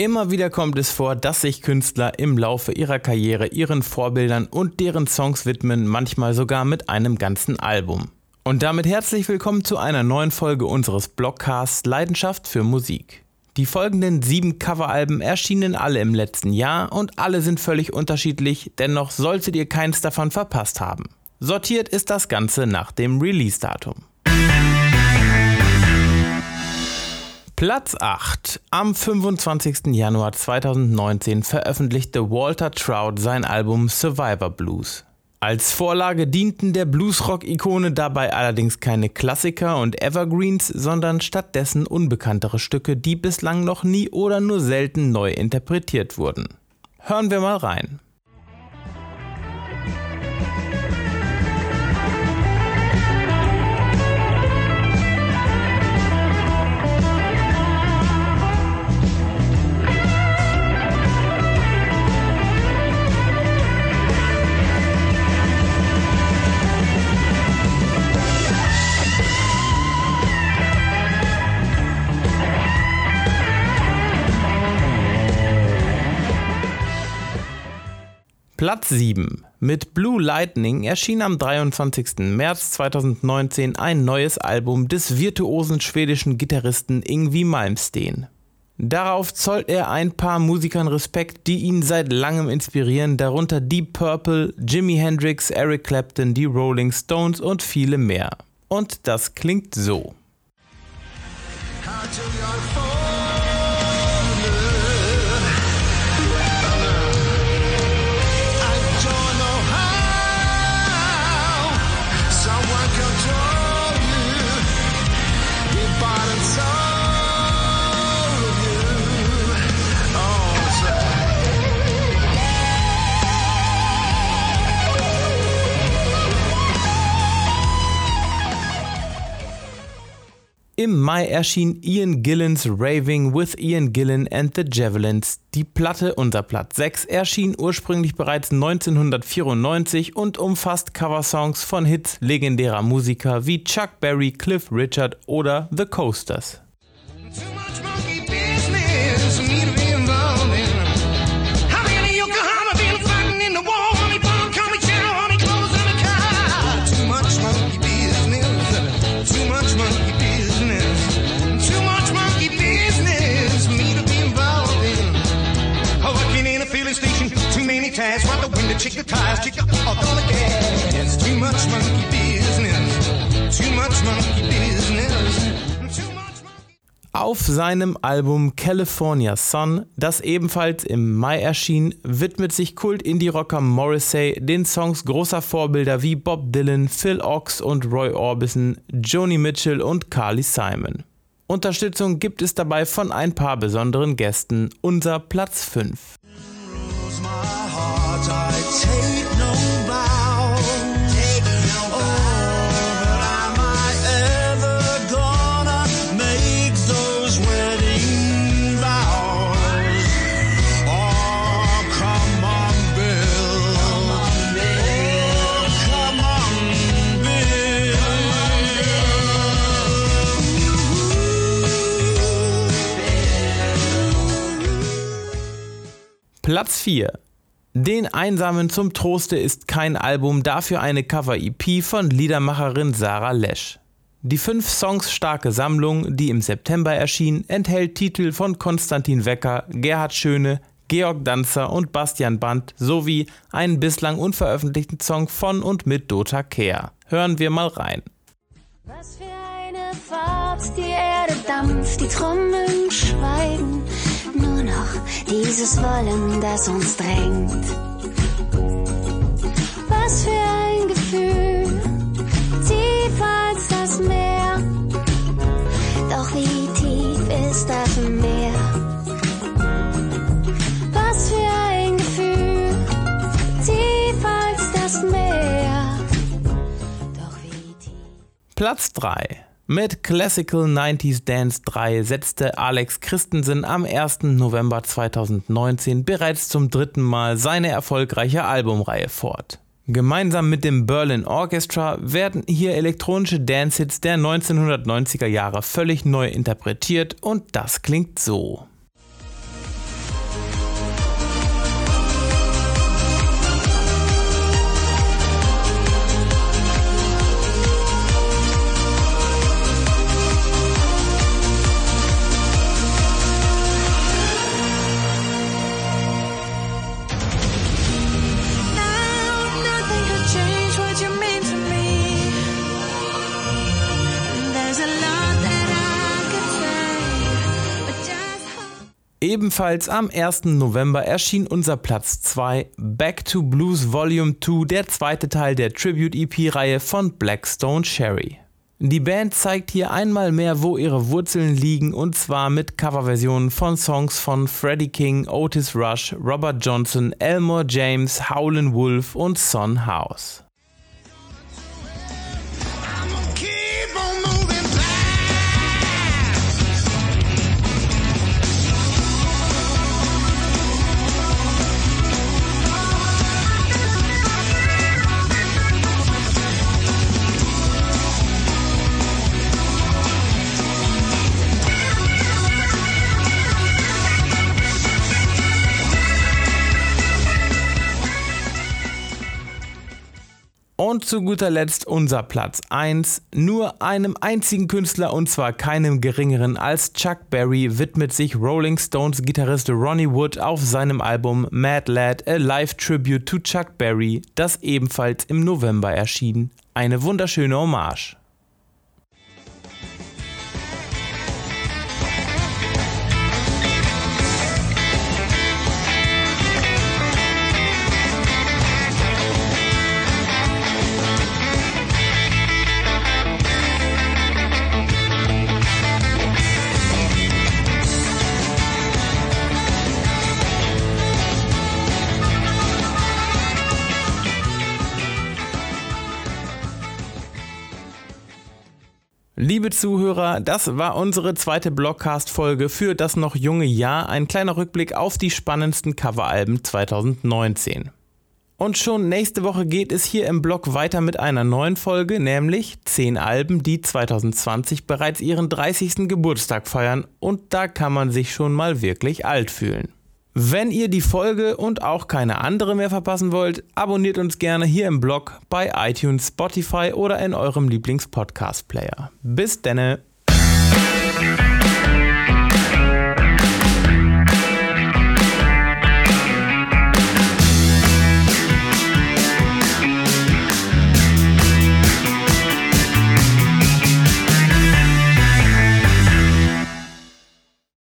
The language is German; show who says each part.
Speaker 1: Immer wieder kommt es vor, dass sich Künstler im Laufe ihrer Karriere ihren Vorbildern und deren Songs widmen, manchmal sogar mit einem ganzen Album. Und damit herzlich willkommen zu einer neuen Folge unseres Blogcasts Leidenschaft für Musik. Die folgenden sieben Coveralben erschienen alle im letzten Jahr und alle sind völlig unterschiedlich, dennoch solltet ihr keins davon verpasst haben. Sortiert ist das Ganze nach dem Release-Datum. Platz 8. Am 25. Januar 2019 veröffentlichte Walter Trout sein Album Survivor Blues. Als Vorlage dienten der Bluesrock-Ikone dabei allerdings keine Klassiker und Evergreens, sondern stattdessen unbekanntere Stücke, die bislang noch nie oder nur selten neu interpretiert wurden. Hören wir mal rein. Platz 7. Mit Blue Lightning erschien am 23. März 2019 ein neues Album des virtuosen schwedischen Gitarristen Ingwie Malmsteen. Darauf zollt er ein paar Musikern Respekt, die ihn seit langem inspirieren, darunter Deep Purple, Jimi Hendrix, Eric Clapton, die Rolling Stones und viele mehr. Und das klingt so. Im Mai erschien Ian Gillens Raving with Ian Gillen and the Javelins. Die Platte unter Platz 6 erschien ursprünglich bereits 1994 und umfasst Coversongs von Hits legendärer Musiker wie Chuck Berry, Cliff Richard oder The Coasters. Right the window, check the tires, check all gonna gas. Too much monkey business. Too much monkey business. Auf seinem Album California Sun, das ebenfalls im Mai erschien, widmet sich Kult-Indie-Rocker Morrissey den Songs großer Vorbilder wie Bob Dylan, Phil Ochs und Roy Orbison, Joni Mitchell und Carly Simon. Unterstützung gibt es dabei von ein paar besonderen Gästen, unser Platz 5. Platz 4. Den Einsamen zum Troste ist kein Album, dafür eine Cover-EP von Liedermacherin Sarah Lesch. Die fünf Songs starke Sammlung, die im September erschien, enthält Titel von Konstantin Wecker, Gerhard Schöne, Georg Danzer und Bastian Band sowie einen bislang unveröffentlichten Song von und mit Dota Kehr. Hören wir mal rein. Was für eine Fahrt, die Erde dampft, die Trommeln schweigen dieses Wollen, das uns drängt. Was für ein Gefühl, tief als das Meer. Doch wie tief ist das Meer? Was für ein Gefühl, tief als das Meer. Doch wie tief. Platz 3 mit Classical 90s Dance 3 setzte Alex Christensen am 1. November 2019 bereits zum dritten Mal seine erfolgreiche Albumreihe fort. Gemeinsam mit dem Berlin Orchestra werden hier elektronische Dance-Hits der 1990er Jahre völlig neu interpretiert und das klingt so. Ebenfalls am 1. November erschien unser Platz 2 Back to Blues Volume 2, der zweite Teil der Tribute-EP-Reihe von Blackstone Sherry. Die Band zeigt hier einmal mehr, wo ihre Wurzeln liegen, und zwar mit Coverversionen von Songs von Freddie King, Otis Rush, Robert Johnson, Elmore James, Howlin' Wolf und Son House. Und zu guter Letzt unser Platz 1. Nur einem einzigen Künstler und zwar keinem geringeren als Chuck Berry widmet sich Rolling Stones Gitarrist Ronnie Wood auf seinem Album Mad Lad A Live Tribute to Chuck Berry, das ebenfalls im November erschien. Eine wunderschöne Hommage. Liebe Zuhörer, das war unsere zweite Blogcast-Folge für das noch junge Jahr. Ein kleiner Rückblick auf die spannendsten Coveralben 2019. Und schon nächste Woche geht es hier im Blog weiter mit einer neuen Folge, nämlich 10 Alben, die 2020 bereits ihren 30. Geburtstag feiern. Und da kann man sich schon mal wirklich alt fühlen. Wenn ihr die Folge und auch keine andere mehr verpassen wollt, abonniert uns gerne hier im Blog, bei iTunes, Spotify oder in eurem Lieblings-Podcast-Player. Bis denne!